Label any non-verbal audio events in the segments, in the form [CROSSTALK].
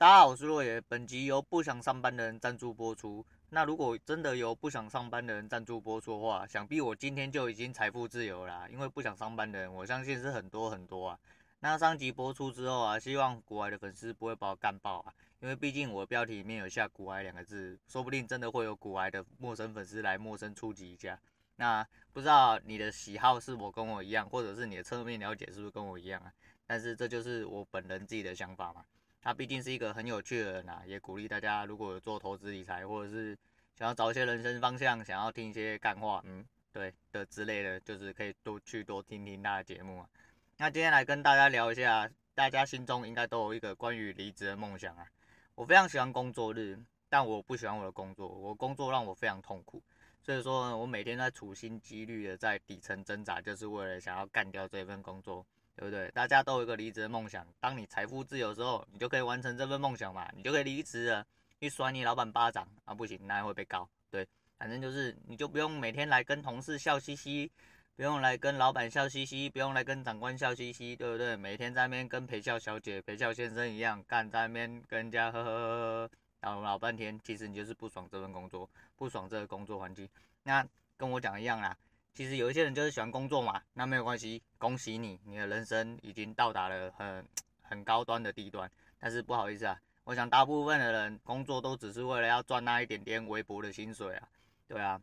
大家好，我是洛爷。本集由不想上班的人赞助播出。那如果真的由不想上班的人赞助播出的话，想必我今天就已经财富自由啦。因为不想上班的人，我相信是很多很多啊。那上集播出之后啊，希望股癌的粉丝不会把我干爆啊。因为毕竟我标题里面有下“股癌”两个字，说不定真的会有股癌的陌生粉丝来陌生出击一下。那不知道你的喜好是否跟我一样，或者是你的侧面了解是不是跟我一样啊？但是这就是我本人自己的想法嘛。他毕竟是一个很有趣的人啊，也鼓励大家，如果有做投资理财，或者是想要找一些人生方向，想要听一些干话，嗯，对的之类的，就是可以多去多听听他的节目啊。那今天来跟大家聊一下，大家心中应该都有一个关于离职的梦想啊。我非常喜欢工作日，但我不喜欢我的工作，我工作让我非常痛苦，所以说呢，我每天在处心积虑的在底层挣扎，就是为了想要干掉这份工作。对不对？大家都有一个离职的梦想。当你财富自由的时候，你就可以完成这份梦想嘛，你就可以离职了，去甩你老板巴掌啊！不行，那会被告。对，反正就是你就不用每天来跟同事笑嘻嘻，不用来跟老板笑嘻嘻，不用来跟长官笑嘻嘻，对不对？每天在那边跟陪笑小姐、陪笑先生一样干，在那边跟人家呵呵呵呵，然后老半天，其实你就是不爽这份工作，不爽这个工作环境。那跟我讲一样啦。其实有一些人就是喜欢工作嘛，那没有关系，恭喜你，你的人生已经到达了很 [TSK] 很高端的地段。但是不好意思啊，我想大部分的人工作都只是为了要赚那一点点微薄的薪水啊，对啊。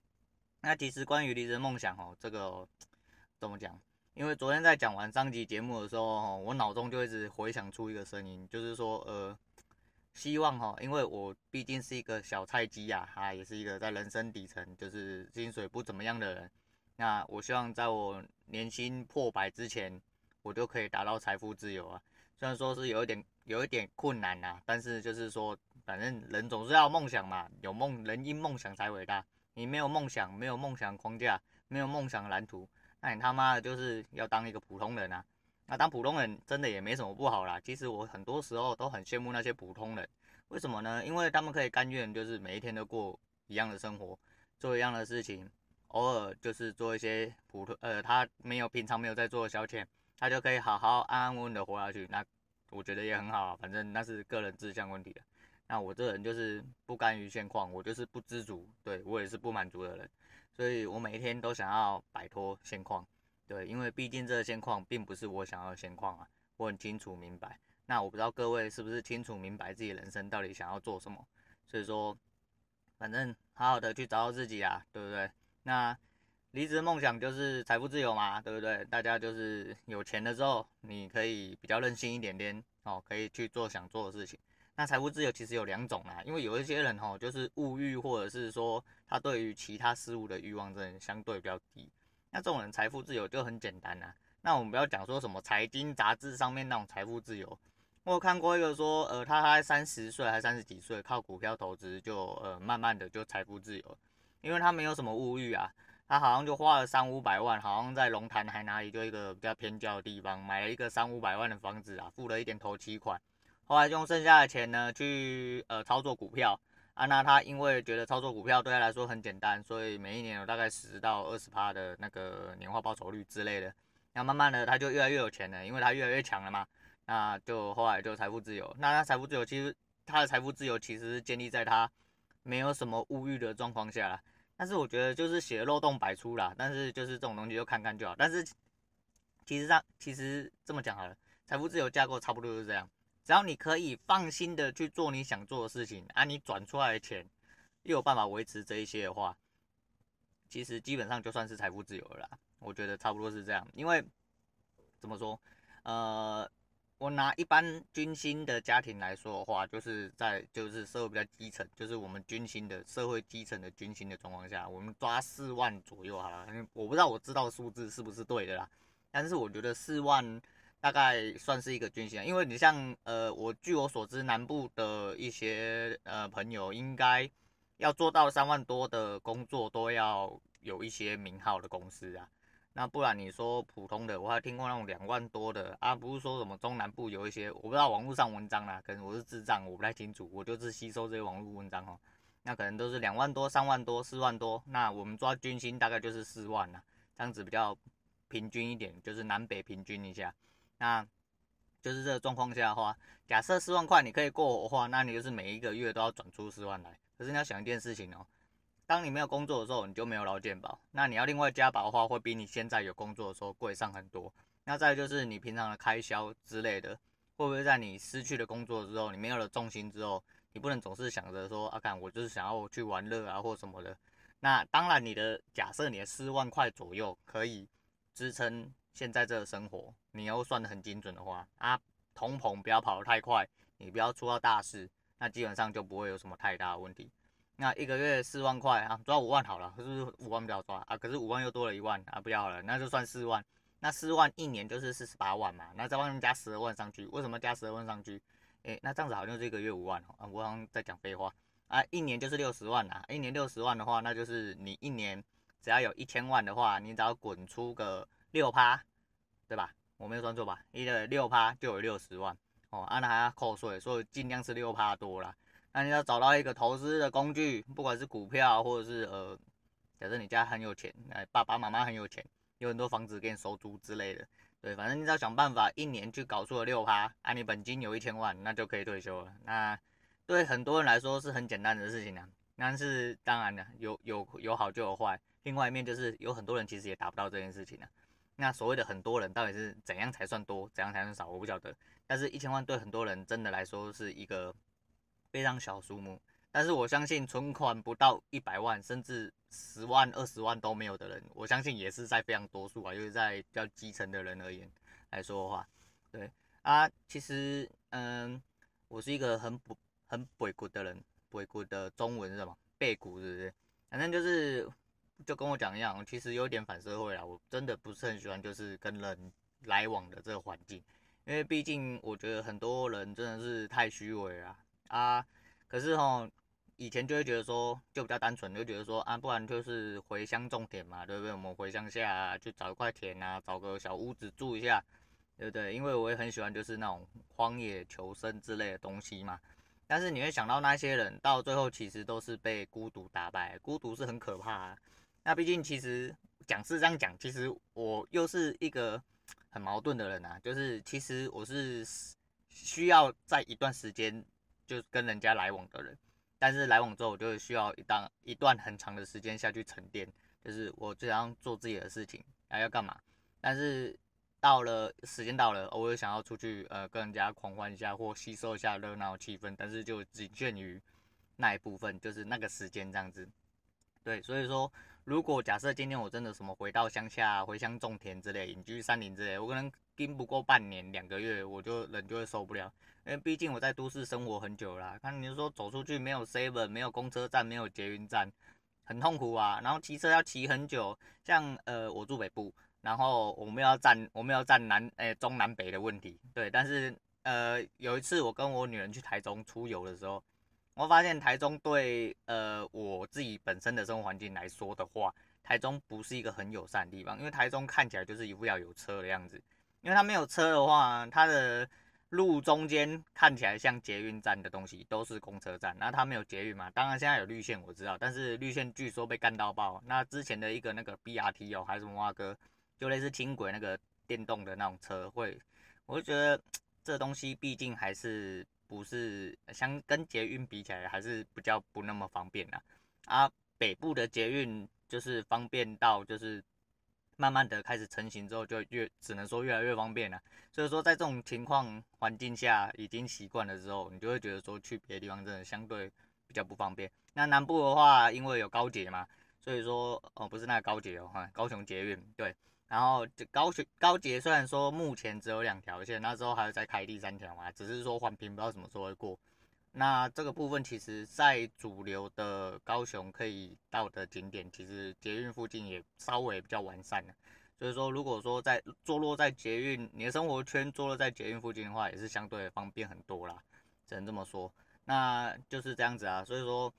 那其实关于离职梦想哦，这个怎么讲？因为昨天在讲完上集节目的时候，我脑中就一直回想出一个声音，就是说呃，希望哈，因为我毕竟是一个小菜鸡呀，啊，也是一个在人生底层就是薪水不怎么样的人。那我希望在我年薪破百之前，我就可以达到财富自由啊。虽然说是有一点有一点困难呐，但是就是说，反正人总是要梦想嘛，有梦人因梦想才伟大。你没有梦想，没有梦想框架，没有梦想蓝图，那你他妈的就是要当一个普通人啊。那当普通人真的也没什么不好啦。其实我很多时候都很羡慕那些普通人，为什么呢？因为他们可以甘愿就是每一天都过一样的生活，做一样的事情。偶尔就是做一些普通，呃，他没有平常没有在做的消遣，他就可以好好安安稳稳的活下去。那我觉得也很好啊，反正那是个人志向问题了。那我这人就是不甘于现况，我就是不知足，对，我也是不满足的人，所以我每一天都想要摆脱现况，对，因为毕竟这个现况并不是我想要的现况啊，我很清楚明白。那我不知道各位是不是清楚明白自己人生到底想要做什么？所以说，反正好好的去找到自己啊，对不对？那离职梦想就是财富自由嘛，对不对？大家就是有钱的时候，你可以比较任性一点点哦，可以去做想做的事情。那财富自由其实有两种啦，因为有一些人哦，就是物欲或者是说他对于其他事物的欲望真的相对比较低。那这种人财富自由就很简单啦。那我们不要讲说什么财经杂志上面那种财富自由，我有看过一个说，呃，他才三十岁还三十几岁，靠股票投资就呃慢慢的就财富自由。因为他没有什么物欲啊，他好像就花了三五百万，好像在龙潭还哪里就一个比较偏郊的地方买了一个三五百万的房子啊，付了一点头期款，后来就用剩下的钱呢去呃操作股票啊。那他因为觉得操作股票对他来说很简单，所以每一年有大概十到二十趴的那个年化报酬率之类的。那慢慢的他就越来越有钱了，因为他越来越强了嘛。那就后来就财富自由。那他财富自由其实他的财富自由其实是建立在他没有什么物欲的状况下啦。但是我觉得就是写漏洞百出啦，但是就是这种东西就看看就好。但是其实上其实这么讲好了，财富自由架构差不多就是这样。只要你可以放心的去做你想做的事情，啊，你转出来的钱又有办法维持这一些的话，其实基本上就算是财富自由了啦。我觉得差不多是这样，因为怎么说，呃。我拿一般军薪的家庭来说的话，就是在就是社会比较基层，就是我们军薪的社会基层的军薪的状况下，我们抓四万左右好了。我不知道我知道数字是不是对的啦，但是我觉得四万大概算是一个军薪，因为你像呃，我据我所知，南部的一些呃朋友应该要做到三万多的工作，都要有一些名号的公司啊。那不然你说普通的，我还听过那种两万多的啊，不是说什么中南部有一些，我不知道网络上文章啦，可能我是智障，我不太清楚，我就是吸收这些网络文章哦。那可能都是两万多、三万多、四万多，那我们抓军薪大概就是四万啦，这样子比较平均一点，就是南北平均一下。那就是这个状况下的话，假设四万块你可以过活的话，那你就是每一个月都要转出四万来。可是你要想一件事情哦，当你没有工作的时候，你就没有劳健保，那你要另外加保的话，会比你现在有工作的时候贵上很多。那再就是你平常的开销之类的，会不会在你失去了工作之后，你没有了重心之后，你不能总是想着说啊，看我就是想要去玩乐啊或什么的。那当然，你的假设你的四万块左右可以支撑现在这个生活，你要算得很精准的话啊，通膨不要跑得太快，你不要出到大事，那基本上就不会有什么太大的问题。那一个月四万块啊，抓五万好了，是不是五万比较抓啊？可是五万又多了一万啊，不要了，那就算四万。那四万一年就是四十八万嘛，那再往上加十二万上去，为什么加十二万上去？诶，那这样子好像是一个月五万哦，啊，我好像在讲废话。啊，一年就是六十万呐，一年六十万的话，那就是你一年只要有一千万的话，你只要滚出个六趴，对吧？我没有算错吧？一个六趴就有六十万哦，啊，那还要扣税，所以尽量是六趴多了。那你要找到一个投资的工具，不管是股票或者是呃，假设你家很有钱，哎，爸爸妈妈很有钱，有很多房子给你收租之类的，对，反正你只要想办法一年去搞出了六趴，啊，你本金有一千万，那就可以退休了。那对很多人来说是很简单的事情啊，但是当然了，有有有好就有坏。另外一面就是有很多人其实也达不到这件事情啊。那所谓的很多人到底是怎样才算多，怎样才算少，我不晓得。但是一千万对很多人真的来说是一个非常小数目。但是我相信存款不到一百万，甚至十万、二十万都没有的人，我相信也是在非常多数啊，就是在比较基层的人而言来说的话，对啊，其实嗯，我是一个很不。很背骨的人，背骨的中文是什么？背骨是不是？反正就是，就跟我讲一样，其实有点反社会啊。我真的不是很喜欢就是跟人来往的这个环境，因为毕竟我觉得很多人真的是太虚伪了啊。可是齁，以前就会觉得说，就比较单纯，就觉得说啊，不然就是回乡种田嘛，对不对？我们回乡下啊，去找一块田啊，找个小屋子住一下，对不对？因为我也很喜欢就是那种荒野求生之类的东西嘛。但是你会想到那些人到最后其实都是被孤独打败，孤独是很可怕啊。那毕竟其实讲是这样讲，其实我又是一个很矛盾的人啊。就是其实我是需要在一段时间就跟人家来往的人，但是来往之后我就需要一段一段很长的时间下去沉淀，就是我这样做自己的事情，还要干嘛？但是。到了时间到了，我又想要出去，呃，跟人家狂欢一下或吸收一下热闹气氛，但是就仅限于那一部分，就是那个时间这样子。对，所以说，如果假设今天我真的什么回到乡下，回乡种田之类，隐居山林之类，我可能撑不过半年两个月，我就人就会受不了，因为毕竟我在都市生活很久啦，看你说走出去没有 seven，没有公车站，没有捷运站，很痛苦啊。然后骑车要骑很久，像呃，我住北部。然后我们要站，我们要站南，诶，中南北的问题，对。但是，呃，有一次我跟我女人去台中出游的时候，我发现台中对，呃，我自己本身的生活环境来说的话，台中不是一个很友善的地方，因为台中看起来就是一副要有车的样子，因为它没有车的话，它的路中间看起来像捷运站的东西都是公车站，那它没有捷运嘛？当然现在有绿线我知道，但是绿线据说被干到爆。那之前的一个那个 BRT 哦，还是什么哇哥？就类似轻轨那个电动的那种车，会，我就觉得这东西毕竟还是不是相跟捷运比起来，还是比较不那么方便啦。啊，北部的捷运就是方便到，就是慢慢的开始成型之后，就越只能说越来越方便了。所以说，在这种情况环境下，已经习惯了之后，你就会觉得说去别的地方真的相对比较不方便。那南部的话，因为有高铁嘛，所以说哦，不是那个高铁哦，哈，高雄捷运对。然后就高雄高捷虽然说目前只有两条线，那时候还要再开第三条嘛，只是说环评不知道什么时候会过。那这个部分其实，在主流的高雄可以到的景点，其实捷运附近也稍微比较完善了。所以说，如果说在坐落在捷运，你的生活圈坐落在捷运附近的话，也是相对方便很多啦，只能这么说。那就是这样子啊，所以说，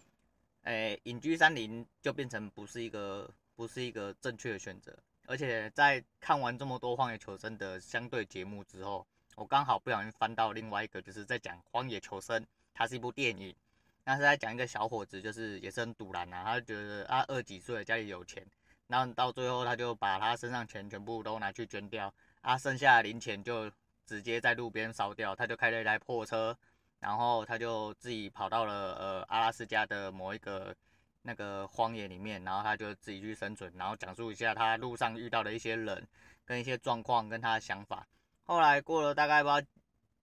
诶，隐居山林就变成不是一个不是一个正确的选择。而且在看完这么多荒野求生的相对节目之后，我刚好不小心翻到另外一个，就是在讲荒野求生，它是一部电影，那是在讲一个小伙子，就是也是很赌烂啊，他就觉得啊二几岁家里有钱，然后到最后他就把他身上钱全部都拿去捐掉，啊剩下的零钱就直接在路边烧掉，他就开了一台破车，然后他就自己跑到了呃阿拉斯加的某一个那个荒野里面，然后他就自己去生存，然后讲述一下他路上遇到的一些人跟一些状况跟他的想法。后来过了大概不知道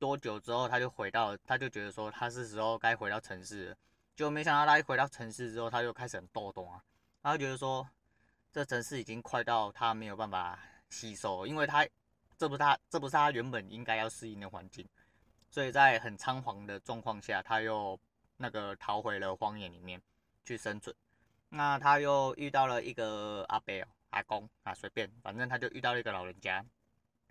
多久之后，他就回到，他就觉得说他是时候该回到城市了，就没想到他一回到城市之后，他就开始很逗动啊，他就觉得说这城市已经快到他没有办法吸收，因为他。这不是他，这不是他原本应该要适应的环境，所以在很仓皇的状况下，他又那个逃回了荒野里面去生存。那他又遇到了一个阿伯、阿公啊，随便，反正他就遇到了一个老人家。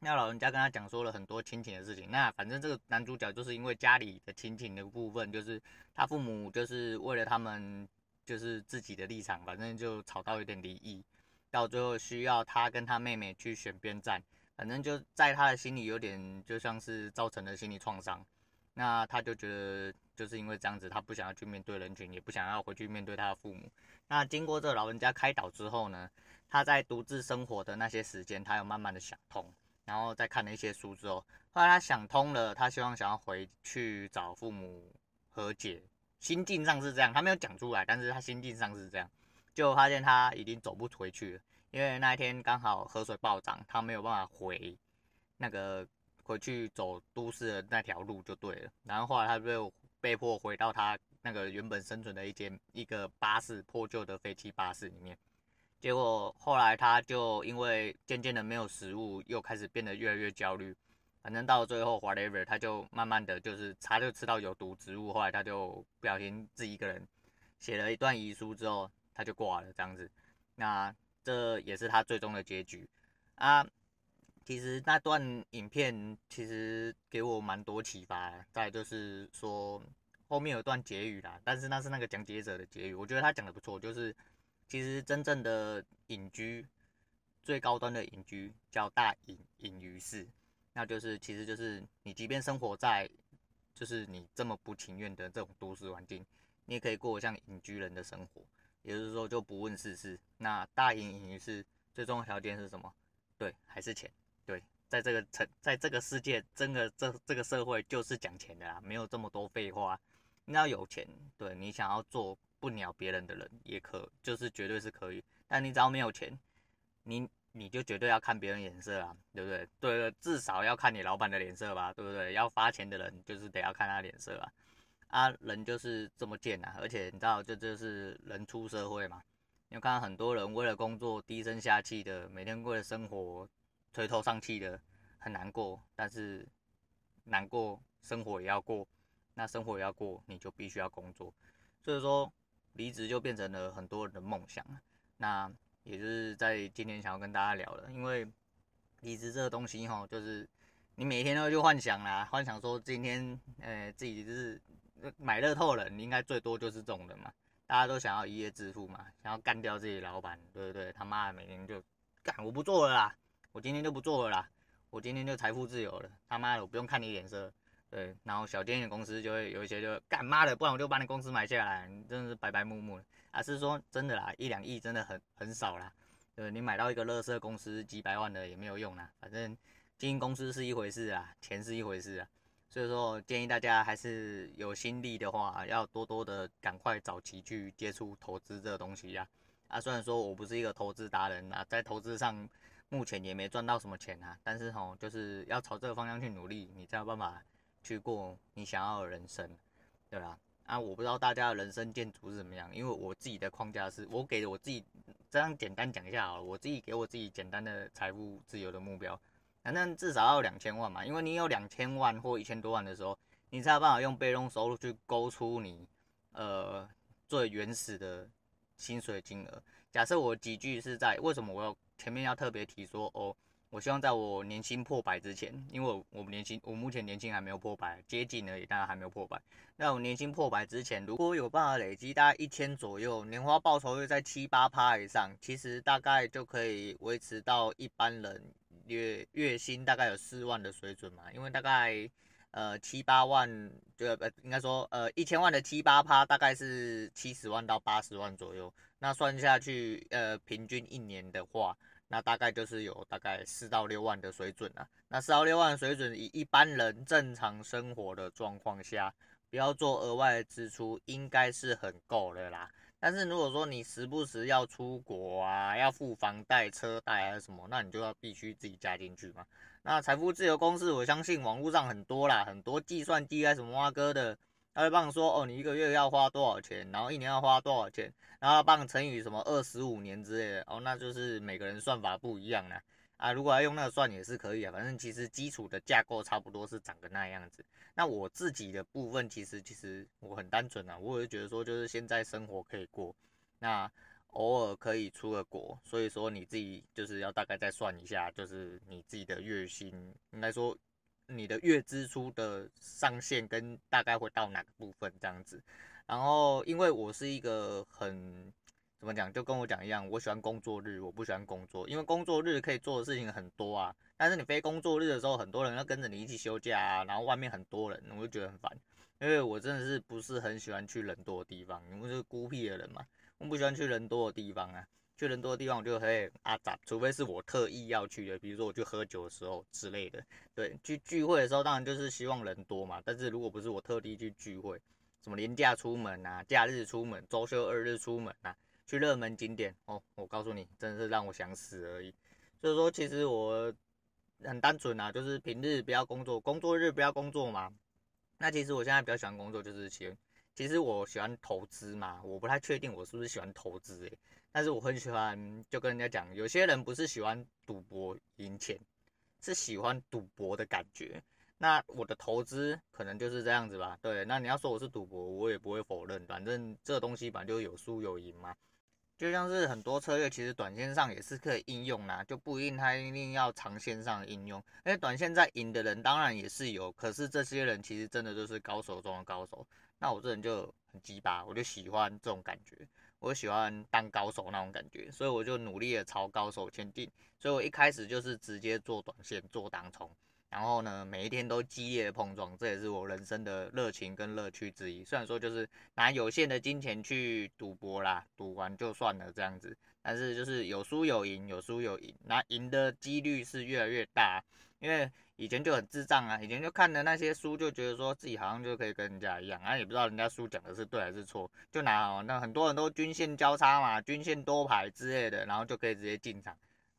那老人家跟他讲说了很多亲情的事情。那反正这个男主角就是因为家里的亲情的部分，就是他父母就是为了他们就是自己的立场，反正就吵到有点离异，到最后需要他跟他妹妹去选边站。反正就在他的心里有点就像是造成了心理创伤，那他就觉得就是因为这样子，他不想要去面对人群，也不想要回去面对他的父母。那经过这老人家开导之后呢，他在独自生活的那些时间，他又慢慢的想通，然后再看了一些书之后，后来他想通了，他希望想要回去找父母和解，心境上是这样，他没有讲出来，但是他心境上是这样，就发现他已经走不回去了。因为那一天刚好河水暴涨，他没有办法回那个回去走都市的那条路就对了。然后后来他就被迫回到他那个原本生存的一间一个巴士破旧的废弃巴士里面。结果后来他就因为渐渐的没有食物，又开始变得越来越焦虑。反正到最后，whatever，他就慢慢的就是他就吃到有毒植物，后来他就不小心自己一个人写了一段遗书之后，他就挂了这样子。那。这也是他最终的结局啊！其实那段影片其实给我蛮多启发。再就是说后面有段结语啦，但是那是那个讲解者的结语，我觉得他讲的不错。就是其实真正的隐居，最高端的隐居叫大隐隐于市，那就是其实就是你即便生活在就是你这么不情愿的这种都市环境，你也可以过像隐居人的生活。也就是说，就不问世事。那大隐隐于市，最重要条件是什么？对，还是钱。对，在这个城，在这个世界，真的这这个社会就是讲钱的啦，没有这么多废话。你要有钱，对，你想要做不鸟别人的人，也可，就是绝对是可以。但你只要没有钱，你你就绝对要看别人脸色啊，对不对？对，至少要看你老板的脸色吧，对不对？要发钱的人，就是得要看他脸色啊。啊，人就是这么贱呐、啊！而且你知道，这就，是人出社会嘛。你有看到很多人为了工作低声下气的，每天为了生活垂头丧气的，很难过。但是难过，生活也要过。那生活也要过，你就必须要工作。所以说，离职就变成了很多人的梦想。那也就是在今天想要跟大家聊的，因为离职这个东西哈，就是你每天都去幻想啦，幻想说今天，呃，自己就是。买乐透了，你应该最多就是这种人嘛，大家都想要一夜致富嘛，想要干掉自己老板，对不对？他妈的，每天就干，我不做了啦，我今天就不做了啦，我今天就财富自由了，他妈的，我不用看你脸色，对。然后小电影公司就会有一些就干妈的，不然我就把你公司买下来，你真的是白白目目的。啊，是说真的啦，一两亿真的很很少啦，对，你买到一个乐色公司几百万的也没有用啦，反正经营公司是一回事啊，钱是一回事啊。所以说，建议大家还是有心力的话，要多多的赶快早期去接触投资这东西呀。啊，虽然说我不是一个投资达人啊，在投资上目前也没赚到什么钱啊，但是吼，就是要朝这个方向去努力，你才有办法去过你想要的人生，对吧？啊，我不知道大家的人生建筑是怎么样，因为我自己的框架是我给我自己这样简单讲一下啊，我自己给我自己简单的财富自由的目标。反正至少要两千万嘛，因为你有两千万或一千多万的时候，你才有办法用被动收入去勾出你，呃，最原始的薪水金额。假设我几句是在为什么我要前面要特别提说哦，我希望在我年薪破百之前，因为我我年薪我目前年薪还没有破百，接近而已，当然还没有破百。那我年薪破百之前，如果有办法累积大概一千左右，年化报酬率在七八趴以上，其实大概就可以维持到一般人。月月薪大概有四万的水准嘛，因为大概呃七八万，就呃应该说呃一千万的七八趴大概是七十万到八十万左右，那算下去呃平均一年的话，那大概就是有大概四到六万的水准啊。那四到六万水准，以一般人正常生活的状况下，不要做额外的支出，应该是很够的啦。但是如果说你时不时要出国啊，要付房贷、车贷还是什么，那你就要必须自己加进去嘛。那财富自由公式，我相信网络上很多啦，很多计算机啊什么挖哥的，他会帮你说哦，你一个月要花多少钱，然后一年要花多少钱，然后帮你乘以什么二十五年之类的哦，那就是每个人算法不一样啦。啊，如果要用那个算也是可以啊，反正其实基础的架构差不多是长个那样子。那我自己的部分其实其实我很单纯啊，我也觉得说就是现在生活可以过，那偶尔可以出个国，所以说你自己就是要大概再算一下，就是你自己的月薪，应该说你的月支出的上限跟大概会到哪个部分这样子。然后因为我是一个很。怎么讲？就跟我讲一样，我喜欢工作日，我不喜欢工作，因为工作日可以做的事情很多啊。但是你非工作日的时候，很多人要跟着你一起休假啊，然后外面很多人，我就觉得很烦。因为我真的是不是很喜欢去人多的地方，因为是孤僻的人嘛，我不喜欢去人多的地方啊。去人多的地方我就很阿杂，除非是我特意要去的，比如说我去喝酒的时候之类的。对，去聚会的时候当然就是希望人多嘛。但是如果不是我特地去聚会，什么连假出门啊，假日出门，周休二日出门啊。去热门景点哦，我告诉你，真的是让我想死而已。所以说，其实我很单纯啊，就是平日不要工作，工作日不要工作嘛。那其实我现在比较喜欢工作，就是其其实我喜欢投资嘛，我不太确定我是不是喜欢投资诶，但是我很喜欢，就跟人家讲，有些人不是喜欢赌博赢钱，是喜欢赌博的感觉。那我的投资可能就是这样子吧。对，那你要说我是赌博，我也不会否认，反正这东西本来就有输有赢嘛。就像是很多策略，其实短线上也是可以应用啦，就不一定它一定要长线上应用。因为短线在赢的人当然也是有，可是这些人其实真的就是高手中的高手。那我这人就很鸡巴，我就喜欢这种感觉，我喜欢当高手那种感觉，所以我就努力的朝高手前进。所以我一开始就是直接做短线，做当冲。然后呢，每一天都激烈的碰撞，这也是我人生的热情跟乐趣之一。虽然说就是拿有限的金钱去赌博啦，赌完就算了这样子，但是就是有输有赢，有输有赢，那赢的几率是越来越大。因为以前就很智障啊，以前就看了那些书，就觉得说自己好像就可以跟人家一样，啊也不知道人家书讲的是对还是错，就拿哦，那很多人都均线交叉嘛，均线多排之类的，然后就可以直接进场。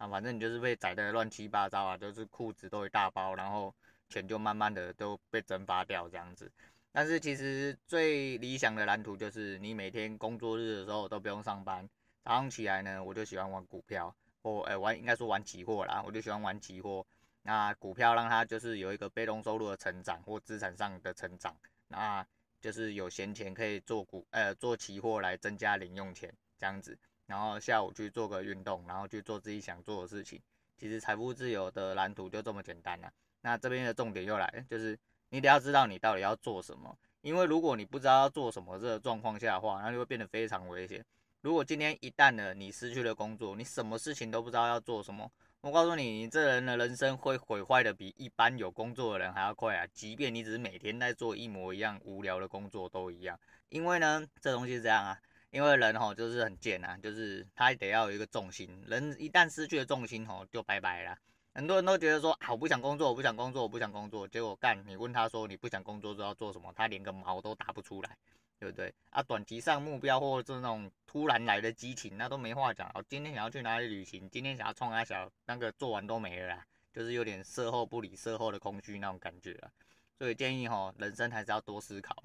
反正你就是被宰的乱七八糟啊，就是裤子都一大包，然后钱就慢慢的都被蒸发掉这样子。但是其实最理想的蓝图就是你每天工作日的时候都不用上班，早上起来呢，我就喜欢玩股票，或哎、玩应该说玩期货啦，我就喜欢玩期货。那股票让它就是有一个被动收入的成长或资产上的成长，那就是有闲钱可以做股呃做期货来增加零用钱这样子。然后下午去做个运动，然后去做自己想做的事情。其实财富自由的蓝图就这么简单了。那这边的重点又来，就是你得要知道你到底要做什么。因为如果你不知道要做什么这个状况下的话，那就会变得非常危险。如果今天一旦呢你失去了工作，你什么事情都不知道要做什么，我告诉你，你这人的人生会毁坏的比一般有工作的人还要快啊！即便你只是每天在做一模一样无聊的工作都一样。因为呢，这东西是这样啊。因为人吼就是很贱呐，就是他得要有一个重心，人一旦失去了重心吼就拜拜了。很多人都觉得说啊，我不想工作，我不想工作，我不想工作。结果干，你问他说你不想工作，就要做什么？他连个毛都打不出来，对不对？啊，短期上目标或者是那种突然来的激情，那都没话讲。哦，今天想要去哪里旅行？今天想要冲啊小，那个做完都没了啦，就是有点事后不理，事后的空虚那种感觉啊。所以建议吼，人生还是要多思考。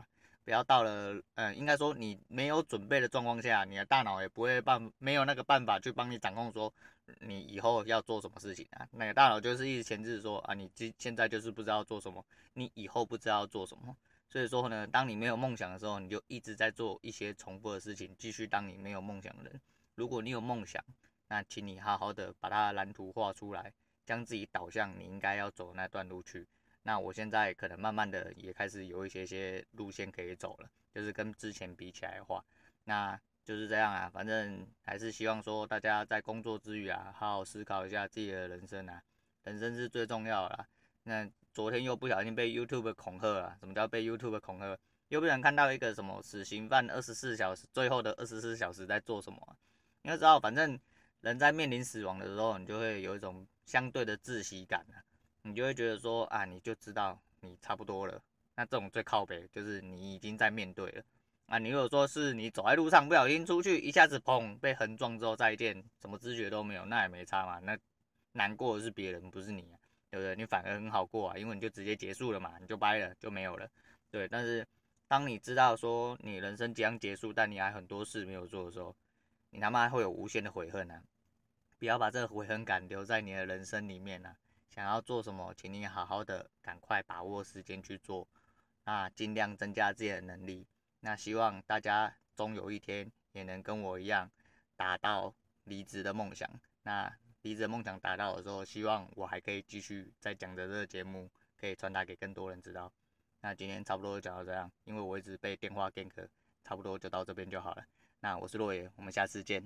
不要到了，嗯，应该说你没有准备的状况下，你的大脑也不会办，没有那个办法去帮你掌控说你以后要做什么事情啊。那个大脑就是一直前置说啊，你今现在就是不知道做什么，你以后不知道做什么。所以说呢，当你没有梦想的时候，你就一直在做一些重复的事情，继续当你没有梦想的人。如果你有梦想，那请你好好的把它蓝图画出来，将自己导向你应该要走的那段路去。那我现在可能慢慢的也开始有一些些路线可以走了，就是跟之前比起来的话，那就是这样啊。反正还是希望说大家在工作之余啊，好好思考一下自己的人生啊，人生是最重要的啦。那昨天又不小心被 YouTube 恐吓了，什么叫被 YouTube 恐吓？又不想看到一个什么死刑犯二十四小时最后的二十四小时在做什么啊？你要知道，反正人在面临死亡的时候，你就会有一种相对的窒息感，你就会觉得说啊，你就知道你差不多了。那这种最靠北就是你已经在面对了。啊，你如果说是你走在路上不小心出去，一下子砰被横撞之后再见，什么知觉都没有，那也没差嘛。那难过的是别人，不是你啊，对不对？你反而很好过啊，因为你就直接结束了嘛，你就掰了就没有了。对，但是当你知道说你人生即将结束，但你还很多事没有做的时候，你他妈会有无限的悔恨啊！不要把这个悔恨感留在你的人生里面啊！想要做什么，请你好好的赶快把握时间去做，那尽量增加自己的能力。那希望大家终有一天也能跟我一样达到离职的梦想。那离职的梦想达到的时候，希望我还可以继续再讲着这个节目，可以传达给更多人知道。那今天差不多就讲到这样，因为我一直被电话 gank，差不多就到这边就好了。那我是洛野，我们下次见。